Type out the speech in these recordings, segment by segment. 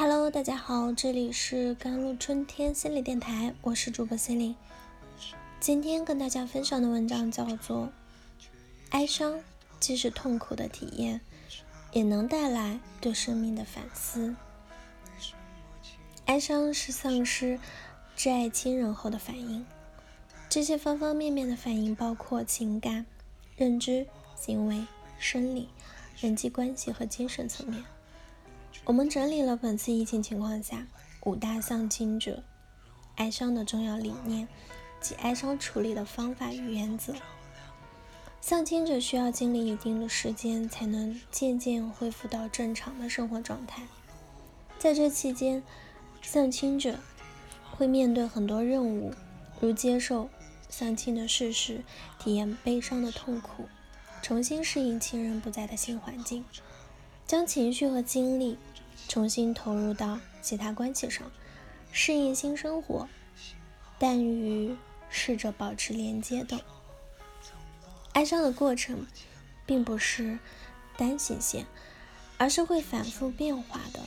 Hello，大家好，这里是甘露春天心理电台，我是主播心灵。今天跟大家分享的文章叫做《哀伤既是痛苦的体验，也能带来对生命的反思》。哀伤是丧失挚爱亲人后的反应，这些方方面面的反应包括情感、认知、行为、生理、人际关系和精神层面。我们整理了本次疫情情况下五大丧亲者哀伤的重要理念及哀伤处理的方法与原则。丧亲者需要经历一定的时间，才能渐渐恢复到正常的生活状态。在这期间，丧亲者会面对很多任务，如接受丧亲的事实，体验悲伤的痛苦，重新适应亲人不在的新环境，将情绪和精力。重新投入到其他关系上，适应新生活，但与逝者保持连接等。哀伤的过程并不是单行线，而是会反复变化的。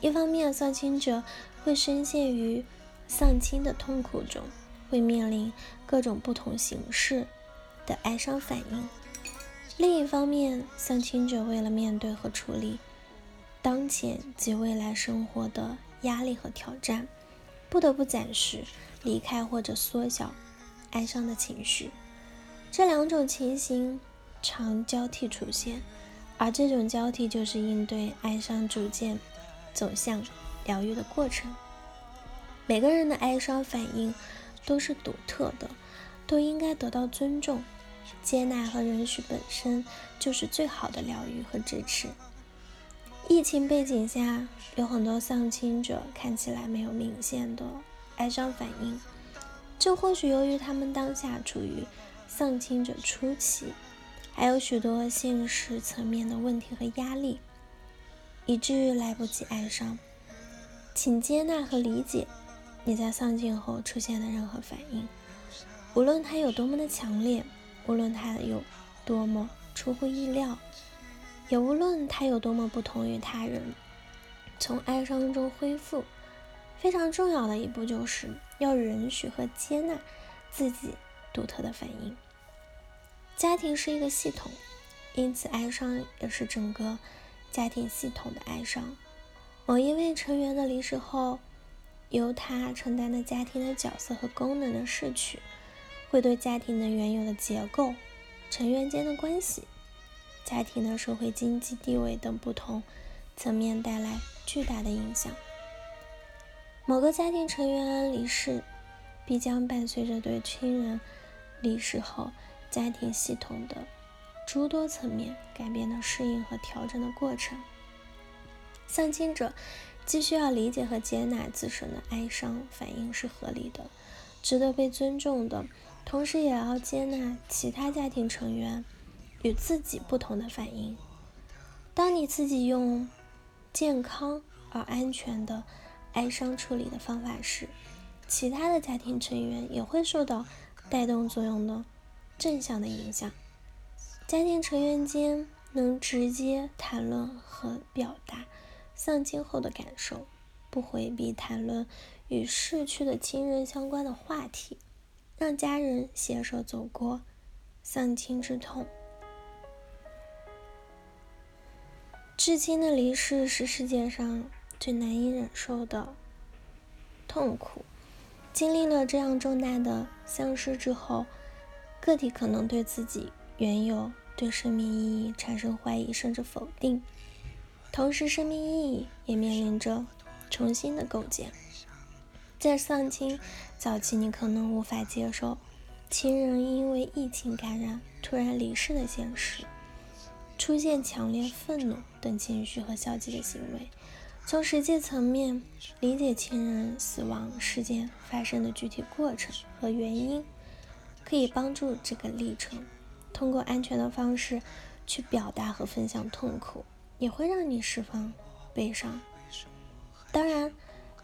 一方面，丧亲者会深陷于丧亲的痛苦中，会面临各种不同形式的哀伤反应；另一方面，丧亲者为了面对和处理。当前及未来生活的压力和挑战，不得不暂时离开或者缩小哀伤的情绪。这两种情形常交替出现，而这种交替就是应对哀伤逐渐走向疗愈的过程。每个人的哀伤反应都是独特的，都应该得到尊重、接纳和允许，本身就是最好的疗愈和支持。疫情背景下，有很多丧亲者看起来没有明显的哀伤反应，这或许由于他们当下处于丧亲者初期，还有许多现实层面的问题和压力，以至于来不及哀伤。请接纳和理解你在丧亲后出现的任何反应，无论它有多么的强烈，无论它有多么出乎意料。也无论他有多么不同于他人，从哀伤中恢复，非常重要的一步就是要允许和接纳自己独特的反应。家庭是一个系统，因此哀伤也是整个家庭系统的哀伤。某一位成员的离世后，由他承担的家庭的角色和功能的逝去，会对家庭的原有的结构、成员间的关系。家庭的社会经济地位等不同层面带来巨大的影响。某个家庭成员离世，必将伴随着对亲人离世后家庭系统的诸多层面改变的适应和调整的过程。丧亲者既需要理解和接纳自身的哀伤反应是合理的、值得被尊重的，同时也要接纳其他家庭成员。与自己不同的反应。当你自己用健康而安全的哀伤处理的方法时，其他的家庭成员也会受到带动作用的正向的影响。家庭成员间能直接谈论和表达丧亲后的感受，不回避谈论与逝去的亲人相关的话题，让家人携手走过丧亲之痛。至亲的离世是世界上最难以忍受的痛苦。经历了这样重大的丧失之后，个体可能对自己原有对生命意义产生怀疑甚至否定，同时生命意义也面临着重新的构建。在丧亲早期，你可能无法接受亲人因为疫情感染突然离世的现实。出现强烈愤怒等情绪和消极的行为。从实际层面理解亲人死亡事件发生的具体过程和原因，可以帮助这个历程通过安全的方式去表达和分享痛苦，也会让你释放悲伤。当然，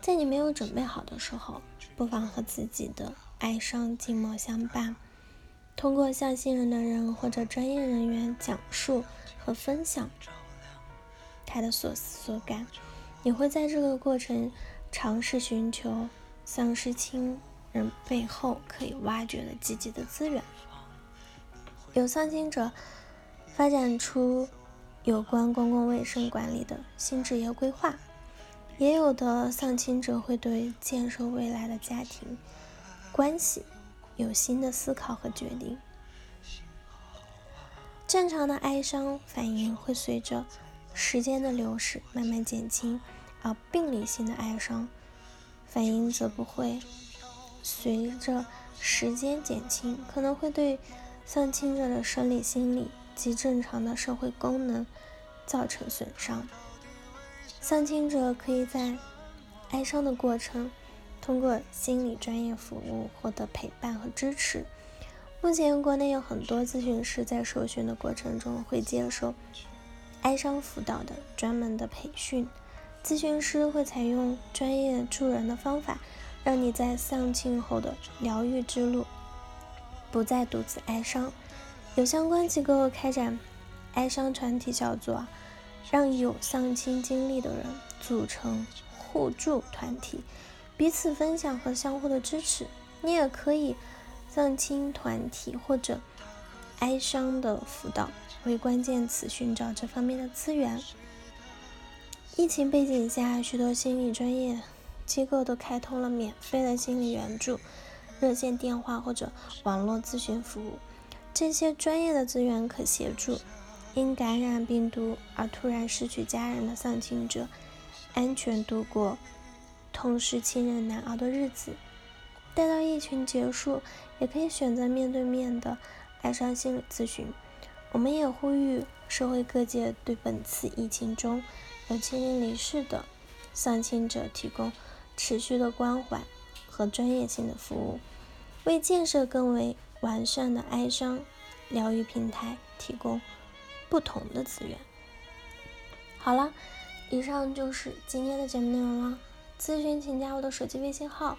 在你没有准备好的时候，不妨和自己的哀伤静默相伴，通过向信任的人或者专业人员讲述。和分享他的所思所感，你会在这个过程尝试寻求丧失亲人背后可以挖掘的积极的资源。有丧亲者发展出有关公共卫生管理的新职业规划，也有的丧亲者会对建设未来的家庭关系有新的思考和决定。正常的哀伤反应会随着时间的流逝慢慢减轻，而病理性的哀伤反应则不会随着时间减轻，可能会对丧亲者的生理、心理及正常的社会功能造成损伤。丧亲者可以在哀伤的过程通过心理专业服务获得陪伴和支持。目前，国内有很多咨询师在受训的过程中会接受哀伤辅导的专门的培训。咨询师会采用专业助人的方法，让你在丧亲后的疗愈之路不再独自哀伤。有相关机构开展哀伤团体小组，让有丧亲经历的人组成互助团体，彼此分享和相互的支持。你也可以。丧亲团体或者哀伤的辅导为关键词，寻找这方面的资源。疫情背景下，许多心理专业机构都开通了免费的心理援助热线电话或者网络咨询服务。这些专业的资源可协助因感染病毒而突然失去家人的丧亲者安全度过痛失亲人难熬的日子。待到疫情结束，也可以选择面对面的哀伤心理咨询。我们也呼吁社会各界对本次疫情中有亲人离世的丧亲者提供持续的关怀和专业性的服务，为建设更为完善的哀伤疗愈平台提供不同的资源。好了，以上就是今天的节目内容了。咨询请加我的手机微信号。